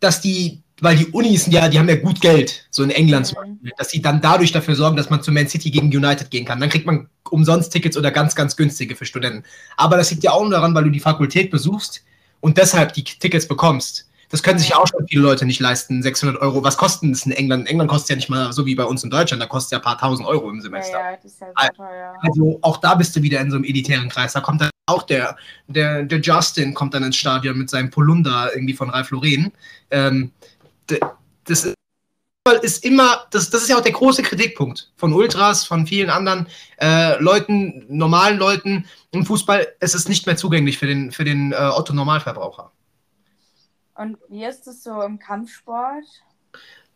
dass die, weil die Unis, ja, die haben ja gut Geld, so in England zum mhm. Beispiel, dass sie dann dadurch dafür sorgen, dass man zu Man City gegen United gehen kann. Dann kriegt man umsonst Tickets oder ganz, ganz günstige für Studenten. Aber das liegt ja auch daran, weil du die Fakultät besuchst und deshalb die Tickets bekommst. Das können sich ja auch schon viele Leute nicht leisten. 600 Euro. Was kosten es in England? In England kostet ja nicht mal so wie bei uns in Deutschland. Da kostet ja ein paar tausend Euro im Semester. Ja, ja, das ist ja sehr teuer. Also auch da bist du wieder in so einem elitären Kreis. Da kommt dann auch der, der, der Justin kommt dann ins Stadion mit seinem Polunder irgendwie von Ralf Lauren. Ähm, das ist immer, das, das ist ja auch der große Kritikpunkt von Ultras, von vielen anderen äh, Leuten, normalen Leuten im Fußball. Es ist nicht mehr zugänglich für den, für den äh, Otto-Normalverbraucher. Und wie ist es so im Kampfsport?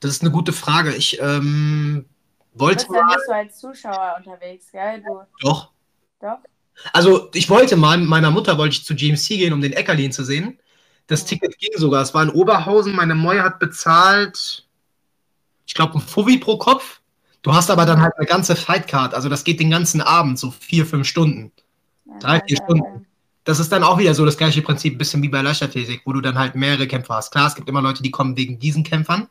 Das ist eine gute Frage. Ich ähm, wollte. Du bist ja nicht so als Zuschauer unterwegs, gell? Du... Doch. Doch. Also ich wollte mal, meiner Mutter wollte ich zu GMC gehen, um den Eckerlin zu sehen. Das. Ticket ging sogar. Es war in Oberhausen. Meine Moi hat bezahlt ich glaube, ein Fuffi pro Kopf. Du hast aber dann halt eine ganze Fightcard, also das geht den ganzen Abend, so vier, fünf Stunden. Drei, vier Stunden. Das ist dann auch wieder so das gleiche Prinzip, ein bisschen wie bei Leichtathletik, wo du dann halt mehrere Kämpfer hast. Klar, es gibt immer Leute, die kommen wegen diesen Kämpfern,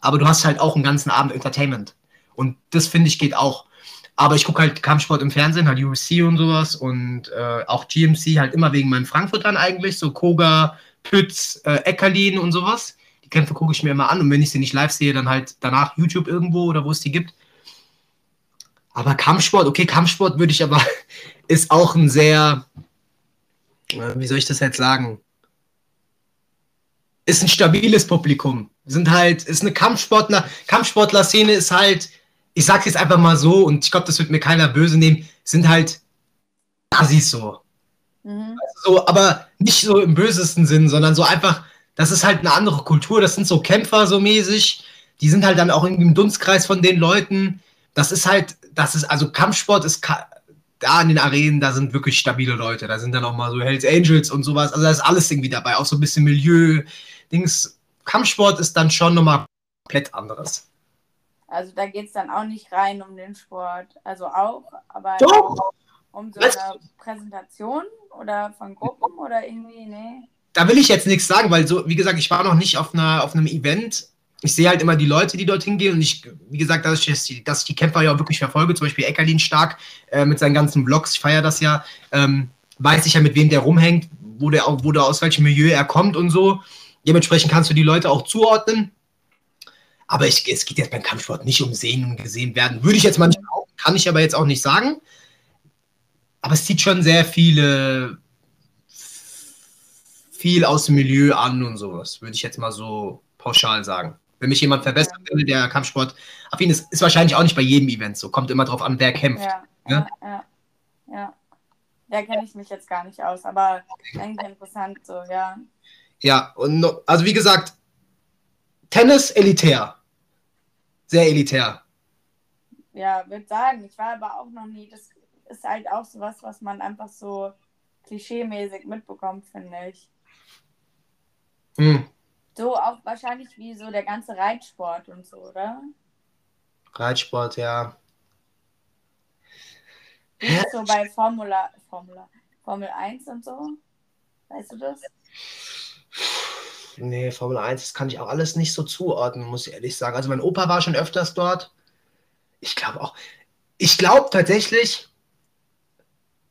aber du hast halt auch einen ganzen Abend Entertainment. Und das finde ich geht auch. Aber ich gucke halt Kampfsport im Fernsehen, halt UFC und sowas und äh, auch GMC halt immer wegen meinen Frankfurtern eigentlich, so Koga, Pütz, äh, Eckerlin und sowas. Die Kämpfe gucke ich mir immer an und wenn ich sie nicht live sehe, dann halt danach YouTube irgendwo oder wo es die gibt. Aber Kampfsport, okay, Kampfsport würde ich aber, ist auch ein sehr, äh, wie soll ich das jetzt sagen? Ist ein stabiles Publikum. Sind halt, ist eine Kampfsportler, Kampfsportler-Szene ist halt, ich sag's jetzt einfach mal so und ich glaube, das wird mir keiner böse nehmen, sind halt Assis so. Mhm. Also so, aber nicht so im bösesten Sinn, sondern so einfach, das ist halt eine andere Kultur, das sind so Kämpfer so mäßig, die sind halt dann auch im Dunstkreis von den Leuten. Das ist halt, das ist, also Kampfsport ist da in den Arenen, da sind wirklich stabile Leute. Da sind dann auch mal so Hells Angels und sowas. Also da ist alles irgendwie dabei, auch so ein bisschen Milieu. Dings. Kampfsport ist dann schon nochmal komplett anderes. Also da geht es dann auch nicht rein um den Sport. Also auch, aber Doch. um so eine Präsentation oder von Gruppen oder irgendwie, nee da will ich jetzt nichts sagen, weil so, wie gesagt, ich war noch nicht auf, einer, auf einem Event. Ich sehe halt immer die Leute, die dorthin gehen und ich, wie gesagt, dass ich, dass ich die Kämpfer ja auch wirklich verfolge, zum Beispiel Eckerlin stark äh, mit seinen ganzen Vlogs, ich feiere das ja, ähm, weiß ich ja, mit wem der rumhängt, wo der, wo der aus welchem Milieu er kommt und so. Dementsprechend kannst du die Leute auch zuordnen. Aber ich, es geht jetzt beim Kampfsport nicht um Sehen und gesehen werden. Würde ich jetzt manchmal auch, kann ich aber jetzt auch nicht sagen. Aber es zieht schon sehr viele viel aus dem Milieu an und sowas, würde ich jetzt mal so pauschal sagen. Wenn mich jemand verbessern will, der Kampfsport affin ist, ist wahrscheinlich auch nicht bei jedem Event so. Kommt immer drauf an, wer kämpft. Ja, ne? ja, ja. ja. Da kenne ich mich jetzt gar nicht aus, aber eigentlich interessant so, ja. Ja, und also wie gesagt, Tennis elitär. Sehr elitär. Ja, würde sagen. Ich war aber auch noch nie. Das ist halt auch so was, was man einfach so klischeemäßig mitbekommt, finde ich. Mhm. So auch wahrscheinlich wie so der ganze Reitsport und so, oder? Reitsport, ja. Ist so bei Formula, Formula, Formel 1 und so? Weißt du das? Nee, Formel 1, das kann ich auch alles nicht so zuordnen, muss ich ehrlich sagen. Also mein Opa war schon öfters dort. Ich glaube auch. Ich glaube tatsächlich,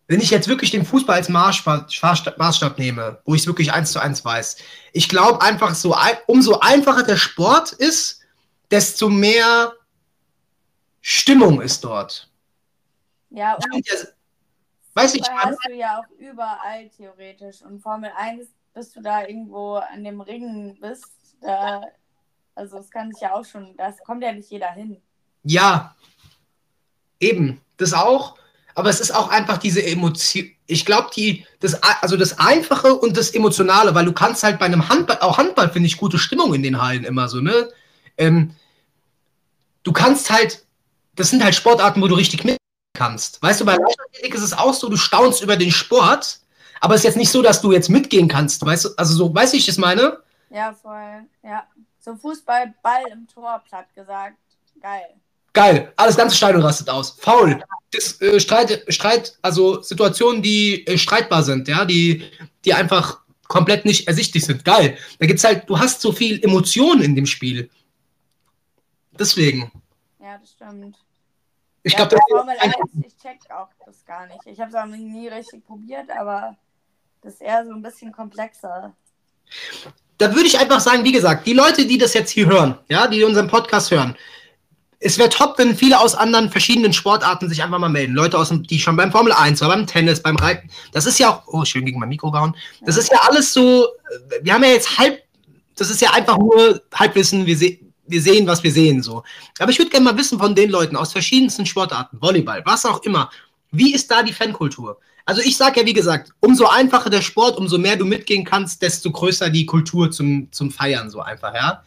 wenn ich jetzt wirklich den Fußball als Maßstab nehme, wo ich es wirklich eins zu eins weiß, ich glaube einfach, so, umso einfacher der Sport ist, desto mehr Stimmung ist dort. Ja, und ja, weiß ich hast du ja auch überall theoretisch. Und Formel 1, bis du da irgendwo an dem Ring bist, da, also es kann sich ja auch schon, das kommt ja nicht jeder hin. Ja, eben, das auch. Aber es ist auch einfach diese Emotion. Ich glaube, die, das, also das Einfache und das Emotionale, weil du kannst halt bei einem Handball, auch Handball finde ich gute Stimmung in den Hallen immer so, ne? Ähm, du kannst halt, das sind halt Sportarten, wo du richtig mit kannst. Weißt du, bei Leichtathletik ist es auch so, du staunst über den Sport, aber es ist jetzt nicht so, dass du jetzt mitgehen kannst, weißt du? Also so, weißt du, ich das meine? Ja, voll, ja. So Fußball, Ball im Tor, platt gesagt. Geil. Geil, alles ganze Stadion rastet aus. Faul. Das, äh, Streit, Streit, also Situationen, die äh, streitbar sind, ja, die, die einfach komplett nicht ersichtlich sind. Geil. Da gibt's halt, du hast so viel Emotionen in dem Spiel. Deswegen. Ja, das stimmt. Ich ja, glaube, Formel 1, ich check auch das gar nicht. Ich habe es auch nie richtig probiert, aber das ist eher so ein bisschen komplexer. da würde ich einfach sagen, wie gesagt, die Leute, die das jetzt hier hören, ja, die unseren Podcast hören, es wäre top, wenn viele aus anderen verschiedenen Sportarten sich einfach mal melden. Leute aus dem, die schon beim Formel 1 oder beim Tennis, beim Reiten. Das ist ja auch, oh, schön gegen mein Mikro gehauen. Das ist ja alles so, wir haben ja jetzt halb, das ist ja einfach nur Halbwissen, wir, se wir sehen, was wir sehen, so. Aber ich würde gerne mal wissen von den Leuten aus verschiedensten Sportarten, Volleyball, was auch immer. Wie ist da die Fankultur? Also ich sage ja, wie gesagt, umso einfacher der Sport, umso mehr du mitgehen kannst, desto größer die Kultur zum, zum Feiern, so einfach, ja.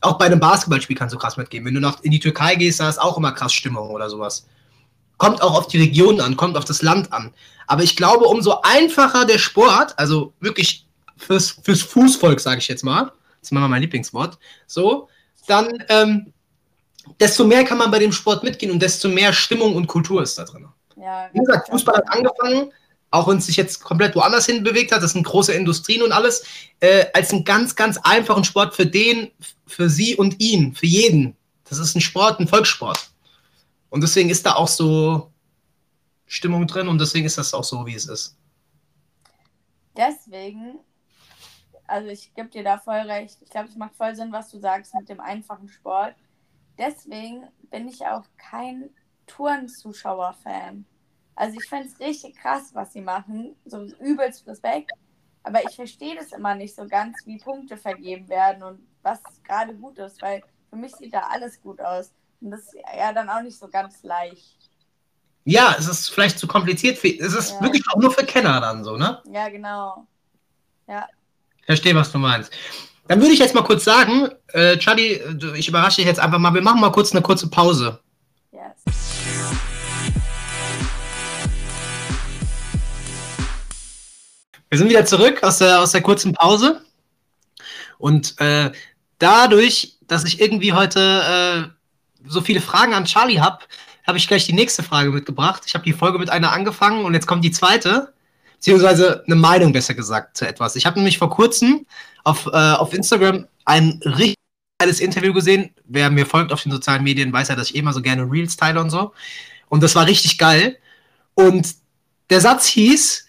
Auch bei einem Basketballspiel kannst du krass mitgehen. Wenn du noch in die Türkei gehst, da ist auch immer krass Stimmung oder sowas. Kommt auch auf die Region an, kommt auf das Land an. Aber ich glaube, umso einfacher der Sport, also wirklich fürs, fürs Fußvolk, sage ich jetzt mal, das ist mal mein Lieblingswort, so, dann ähm, desto mehr kann man bei dem Sport mitgehen und desto mehr Stimmung und Kultur ist da drin. Ja, Wie gesagt, Fußball hat angefangen, auch wenn es sich jetzt komplett woanders hin bewegt hat, das sind große Industrien und alles, äh, als einen ganz, ganz einfachen Sport für den, für sie und ihn, für jeden. Das ist ein Sport, ein Volkssport. Und deswegen ist da auch so Stimmung drin und deswegen ist das auch so, wie es ist. Deswegen, also ich gebe dir da voll recht. Ich glaube, es macht voll Sinn, was du sagst mit dem einfachen Sport. Deswegen bin ich auch kein Tourenzuschauer-Fan. Also ich finde es richtig krass, was sie machen. So übelst Respekt. Aber ich verstehe das immer nicht so ganz, wie Punkte vergeben werden und was gerade gut ist, weil für mich sieht da alles gut aus. Und das ist ja dann auch nicht so ganz leicht. Ja, es ist vielleicht zu kompliziert. Für, es ist ja. wirklich auch nur für Kenner dann so, ne? Ja, genau. Ja. Verstehe, was du meinst. Dann würde ich jetzt mal kurz sagen, äh, Charlie, ich überrasche dich jetzt einfach mal, wir machen mal kurz eine kurze Pause. Yes. Wir sind wieder zurück aus der, aus der kurzen Pause. Und äh, dadurch, dass ich irgendwie heute äh, so viele Fragen an Charlie habe, habe ich gleich die nächste Frage mitgebracht. Ich habe die Folge mit einer angefangen und jetzt kommt die zweite, beziehungsweise eine Meinung besser gesagt zu etwas. Ich habe nämlich vor kurzem auf, äh, auf Instagram ein richtig geiles Interview gesehen. Wer mir folgt auf den sozialen Medien, weiß ja, dass ich immer so gerne Reels teile und so. Und das war richtig geil. Und der Satz hieß,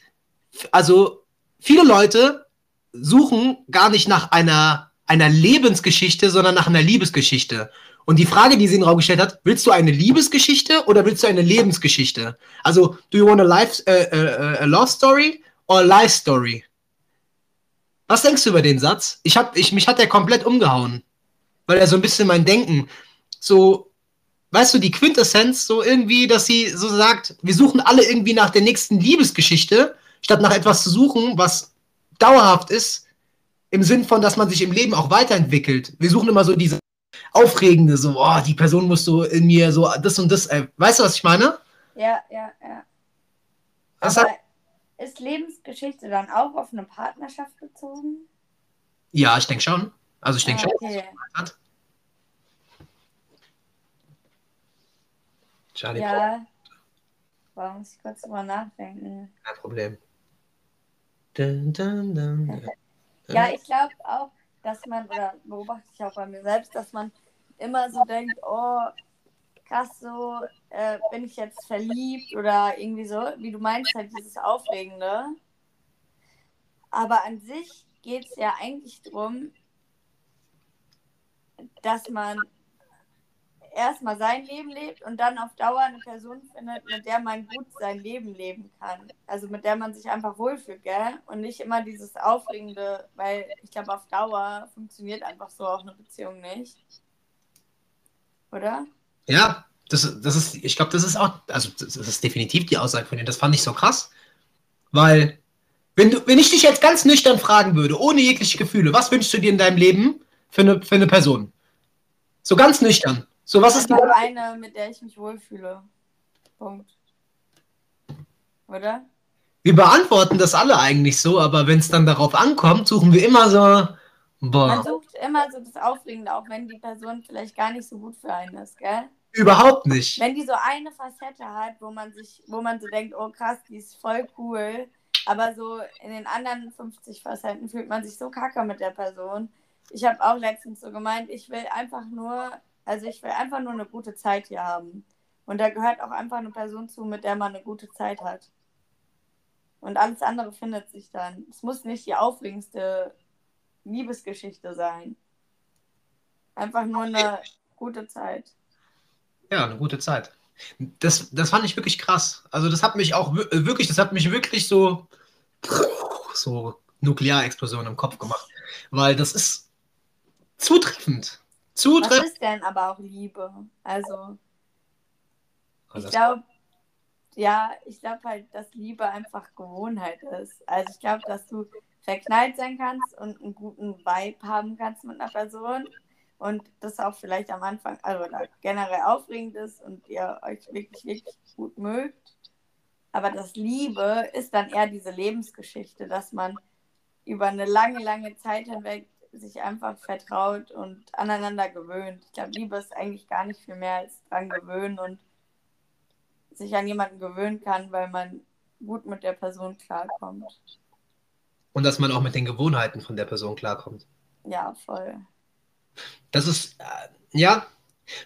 also viele Leute suchen gar nicht nach einer, einer Lebensgeschichte, sondern nach einer Liebesgeschichte. Und die Frage, die sie in den Raum gestellt hat, willst du eine Liebesgeschichte oder willst du eine Lebensgeschichte? Also, do you want a, life, uh, uh, a love story or a life story? Was denkst du über den Satz? Ich hab, ich, mich hat der komplett umgehauen. Weil er so ein bisschen mein Denken, so, weißt du, die Quintessenz, so irgendwie, dass sie so sagt, wir suchen alle irgendwie nach der nächsten Liebesgeschichte statt nach etwas zu suchen, was dauerhaft ist, im Sinn von, dass man sich im Leben auch weiterentwickelt. Wir suchen immer so diese aufregende, so, oh, die Person muss so in mir so das und das. Äh, weißt du, was ich meine? Ja, ja, ja. Was Aber ist Lebensgeschichte dann auch auf eine Partnerschaft bezogen? Ja, ich denke schon. Also ich denke ah, okay. schon. Charlie ja. Warum muss ich kurz drüber nachdenken? Kein Problem. Dun, dun, dun, ja, ich glaube auch, dass man, oder beobachte ich auch bei mir selbst, dass man immer so denkt, oh, krass, so äh, bin ich jetzt verliebt oder irgendwie so, wie du meinst, halt dieses Aufregende. Aber an sich geht es ja eigentlich darum, dass man erstmal sein Leben lebt und dann auf Dauer eine Person findet, mit der man gut sein Leben leben kann. Also mit der man sich einfach wohlfühlt, gell? Und nicht immer dieses Aufregende, weil ich glaube, auf Dauer funktioniert einfach so auch eine Beziehung nicht. Oder? Ja, das, das ist, ich glaube, das ist auch, also das ist definitiv die Aussage von dir. Das fand ich so krass. Weil, wenn du, wenn ich dich jetzt ganz nüchtern fragen würde, ohne jegliche Gefühle, was wünschst du dir in deinem Leben für eine, für eine Person? So ganz nüchtern. So, was ist die... eine, mit der ich mich wohlfühle. Punkt. Oder? Wir beantworten das alle eigentlich so, aber wenn es dann darauf ankommt, suchen wir immer so. Boah. Man sucht immer so das Aufregende, auch wenn die Person vielleicht gar nicht so gut für einen ist, gell? Überhaupt nicht. Wenn die so eine Facette hat, wo man sich, wo man so denkt, oh krass, die ist voll cool, aber so in den anderen 50 Facetten fühlt man sich so kacke mit der Person. Ich habe auch letztens so gemeint, ich will einfach nur also ich will einfach nur eine gute Zeit hier haben. Und da gehört auch einfach eine Person zu, mit der man eine gute Zeit hat. Und alles andere findet sich dann. Es muss nicht die aufregendste Liebesgeschichte sein. Einfach nur eine gute Zeit. Ja, eine gute Zeit. Das, das fand ich wirklich krass. Also das hat mich auch wirklich, das hat mich wirklich so, so Nuklearexplosion im Kopf gemacht. Weil das ist zutreffend. Zutreffend. Was ist denn aber auch Liebe? Also, ich glaube, ja, ich glaube halt, dass Liebe einfach Gewohnheit ist. Also ich glaube, dass du verknallt sein kannst und einen guten Vibe haben kannst mit einer Person und das auch vielleicht am Anfang, also generell aufregend ist und ihr euch wirklich, wirklich gut mögt. Aber das Liebe ist dann eher diese Lebensgeschichte, dass man über eine lange, lange Zeit hinweg sich einfach vertraut und aneinander gewöhnt. Ich glaube, Liebe ist eigentlich gar nicht viel mehr als dran gewöhnen und sich an jemanden gewöhnen kann, weil man gut mit der Person klarkommt. Und dass man auch mit den Gewohnheiten von der Person klarkommt. Ja, voll. Das ist, äh, ja,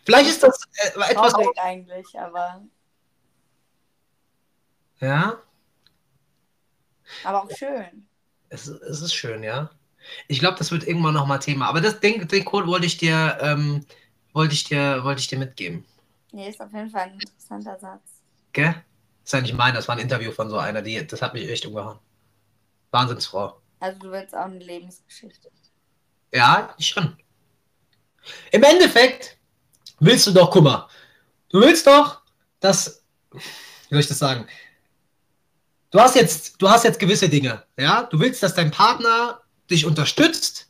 vielleicht ist das äh, etwas. Traurig eigentlich, aber. Ja. Aber auch schön. Es, es ist schön, ja. Ich glaube, das wird irgendwann nochmal Thema. Aber das, den, den Code wollte ich dir, ähm, wollte ich dir, wollte ich dir mitgeben. Nee, ist auf jeden Fall ein interessanter Satz. Gell? Das ist ja nicht mein, das war ein Interview von so einer, die, das hat mich echt umgehauen. Wahnsinnsfrau. Also du willst auch eine Lebensgeschichte. Ja, schon. Im Endeffekt willst du doch, guck mal, du willst doch, dass, wie soll ich das sagen? Du hast jetzt, du hast jetzt gewisse Dinge, ja? Du willst, dass dein Partner dich unterstützt.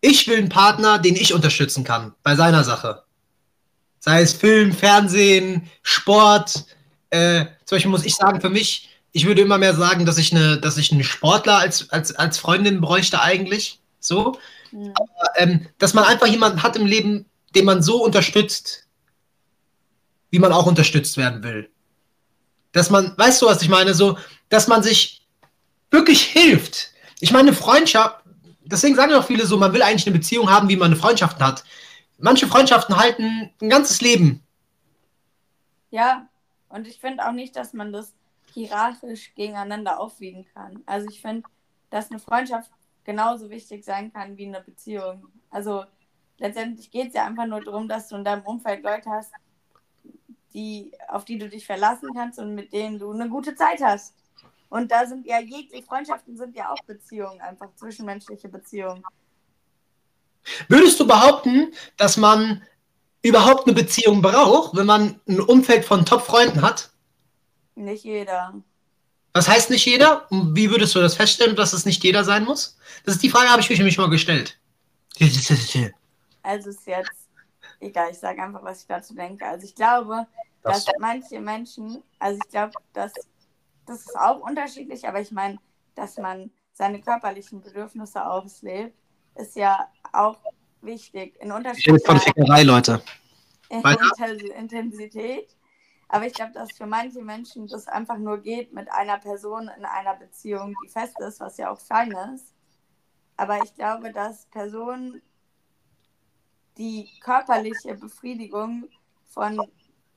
Ich will einen Partner, den ich unterstützen kann bei seiner Sache. Sei es Film, Fernsehen, Sport. Äh, zum Beispiel muss ich sagen, für mich, ich würde immer mehr sagen, dass ich eine, dass ich einen Sportler als, als, als Freundin bräuchte eigentlich. So. Mhm. Aber, ähm, dass man einfach jemanden hat im Leben, den man so unterstützt, wie man auch unterstützt werden will. Dass man, weißt du, was ich meine? So, dass man sich wirklich hilft. Ich meine, Freundschaft, deswegen sagen auch viele so, man will eigentlich eine Beziehung haben, wie man eine Freundschaft hat. Manche Freundschaften halten ein ganzes Leben. Ja, und ich finde auch nicht, dass man das hierarchisch gegeneinander aufwiegen kann. Also ich finde, dass eine Freundschaft genauso wichtig sein kann wie eine Beziehung. Also letztendlich geht es ja einfach nur darum, dass du in deinem Umfeld Leute hast, die, auf die du dich verlassen kannst und mit denen du eine gute Zeit hast. Und da sind ja jegliche Freundschaften sind ja auch Beziehungen, einfach zwischenmenschliche Beziehungen. Würdest du behaupten, dass man überhaupt eine Beziehung braucht, wenn man ein Umfeld von Top-Freunden hat? Nicht jeder. Was heißt nicht jeder? Wie würdest du das feststellen, dass es nicht jeder sein muss? Das ist die Frage, habe ich mich nämlich mal gestellt. Also ist jetzt egal, ich sage einfach, was ich dazu denke. Also ich glaube, das dass manche Menschen, also ich glaube, dass das ist auch unterschiedlich, aber ich meine, dass man seine körperlichen Bedürfnisse auslebt, ist ja auch wichtig. In von Fickerei, Leute. Intensität. Aber ich glaube, dass für manche Menschen das einfach nur geht mit einer Person in einer Beziehung, die fest ist, was ja auch fein ist. Aber ich glaube, dass Personen die körperliche Befriedigung von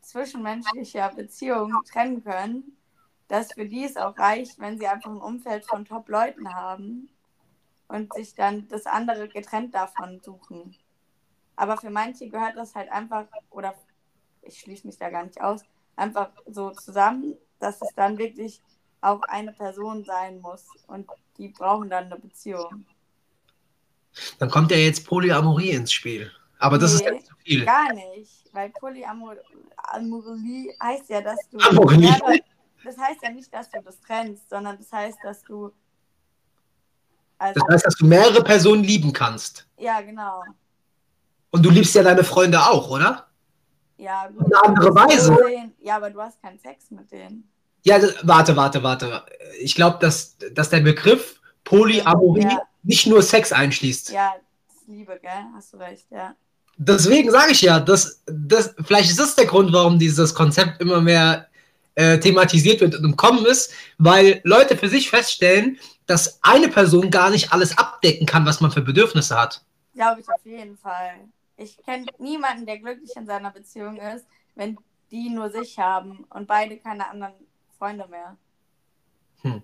zwischenmenschlicher Beziehung trennen können, dass für die es auch reicht, wenn sie einfach ein Umfeld von Top-Leuten haben und sich dann das andere getrennt davon suchen. Aber für manche gehört das halt einfach, oder ich schließe mich da gar nicht aus, einfach so zusammen, dass es dann wirklich auch eine Person sein muss und die brauchen dann eine Beziehung. Dann kommt ja jetzt Polyamorie ins Spiel. Aber das nee, ist ja zu viel. Gar nicht, weil Polyamorie heißt ja, dass du. Amorie das heißt ja nicht, dass du das trennst, sondern das heißt, dass du. Also, das heißt, dass du mehrere Personen lieben kannst. Ja, genau. Und du liebst ja deine Freunde auch, oder? Ja, gut. Auf eine andere Weise. Ja, aber du hast keinen Sex mit denen. Ja, warte, warte, warte. Ich glaube, dass, dass der Begriff Polyamorie ja. nicht nur Sex einschließt. Ja, das ist Liebe, gell? Hast du recht, ja. Deswegen sage ich ja, dass, dass, vielleicht ist das der Grund, warum dieses Konzept immer mehr äh, thematisiert wird und im Kommen ist, weil Leute für sich feststellen, dass eine Person gar nicht alles abdecken kann, was man für Bedürfnisse hat. Glaube ich auf jeden Fall. Ich kenne niemanden, der glücklich in seiner Beziehung ist, wenn die nur sich haben und beide keine anderen Freunde mehr. Hm.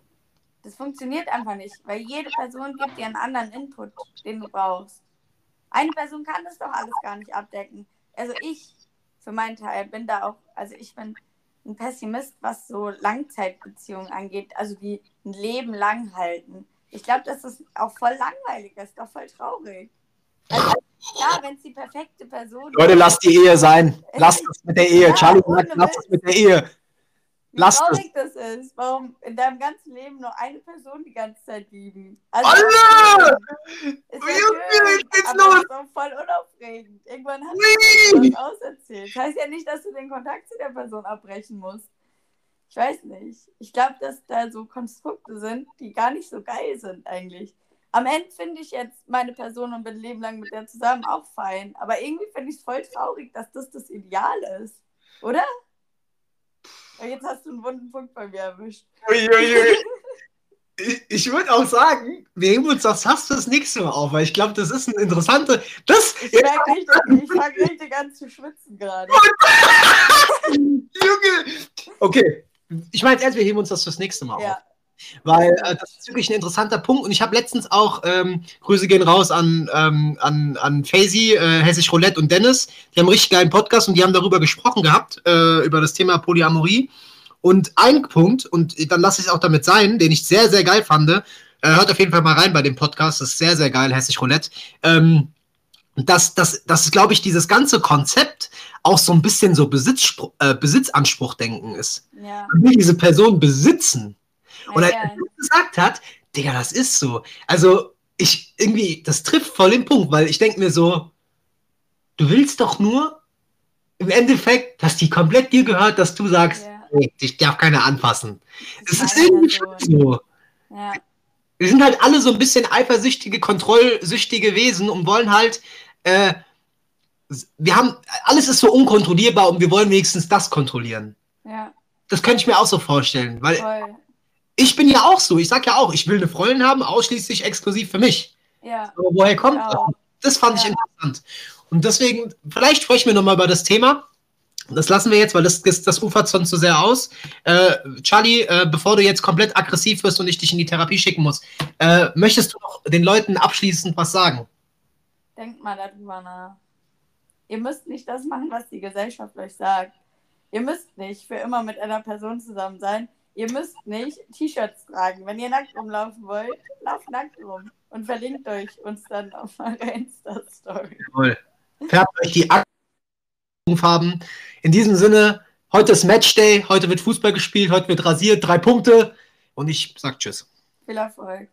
Das funktioniert einfach nicht, weil jede Person gibt dir einen anderen Input, den du brauchst. Eine Person kann das doch alles gar nicht abdecken. Also ich, für meinen Teil, bin da auch, also ich bin ein Pessimist, was so Langzeitbeziehungen angeht, also die ein Leben lang halten. Ich glaube, das auch voll langweilig ist, doch voll traurig. Also, klar, wenn es die perfekte Person Leute, lasst die Ehe sein. Lasst es mit der Ehe. Ja, Charlie sagt, lasst es mit der Ehe. Wie Lass traurig es. das ist. Warum in deinem ganzen Leben nur eine Person die ganze Zeit lieben. Also, Alle! Ist ja schön, geht's los? Ist auch voll unaufregend. Irgendwann hast du was auserzählt. Das heißt ja nicht, dass du den Kontakt zu der Person abbrechen musst. Ich weiß nicht. Ich glaube, dass da so Konstrukte sind, die gar nicht so geil sind eigentlich. Am Ende finde ich jetzt meine Person und bin Leben lang mit der zusammen auch fein. Aber irgendwie finde ich es voll traurig, dass das das Ideal ist. Oder? Jetzt hast du einen wunden Punkt bei mir erwischt. Uiuiui. ich, würde auch sagen, wir heben uns das hast du das nächste Mal auf, weil ich glaube, das ist ein interessanter. Das, ich merke richtig, ich fange richtig an zu schwitzen gerade. Junge! Okay, ich meine jetzt erst, wir heben uns das fürs nächste Mal ja. auf. Weil äh, das ist wirklich ein interessanter Punkt. Und ich habe letztens auch, ähm, Grüße gehen raus an, ähm, an, an Faisy, äh, Hessisch Roulette und Dennis. Die haben einen richtig geilen Podcast und die haben darüber gesprochen gehabt, äh, über das Thema Polyamorie. Und ein Punkt, und dann lasse ich es auch damit sein, den ich sehr, sehr geil fand, äh, hört auf jeden Fall mal rein bei dem Podcast, das ist sehr, sehr geil, Hessisch Roulette. Ähm, dass, dass, dass glaube ich, dieses ganze Konzept auch so ein bisschen so Besitz, äh, Besitzanspruchdenken ist. Ja. Man will diese Person besitzen. Und als er gesagt hat, Digga, das ist so. Also, ich irgendwie, das trifft voll den Punkt, weil ich denke mir so, du willst doch nur im Endeffekt, dass die komplett dir gehört, dass du sagst, ja. nee, ich darf keine anfassen. Das, das ist irgendwie schon so. Ja. Wir sind halt alle so ein bisschen eifersüchtige, kontrollsüchtige Wesen und wollen halt, äh, wir haben, alles ist so unkontrollierbar und wir wollen wenigstens das kontrollieren. Ja. Das könnte ich mir auch so vorstellen, weil Voll ich bin ja auch so. Ich sag ja auch, ich will eine Freundin haben, ausschließlich exklusiv für mich. Ja. Aber woher kommt das? Das fand ja. ich interessant. Und deswegen, vielleicht sprechen wir nochmal über das Thema. Das lassen wir jetzt, weil das, das, das ufert sonst zu so sehr aus. Äh, Charlie, äh, bevor du jetzt komplett aggressiv wirst und ich dich in die Therapie schicken muss, äh, möchtest du noch den Leuten abschließend was sagen? Denkt mal darüber nach. Ihr müsst nicht das machen, was die Gesellschaft euch sagt. Ihr müsst nicht für immer mit einer Person zusammen sein. Ihr müsst nicht T-Shirts tragen. Wenn ihr nackt rumlaufen wollt, lauft nackt rum und verlinkt euch uns dann auf eurer Insta-Story. Jawohl. Färbt euch die Farben. In diesem Sinne, heute ist Matchday, heute wird Fußball gespielt, heute wird rasiert, drei Punkte und ich sag Tschüss. Viel Erfolg.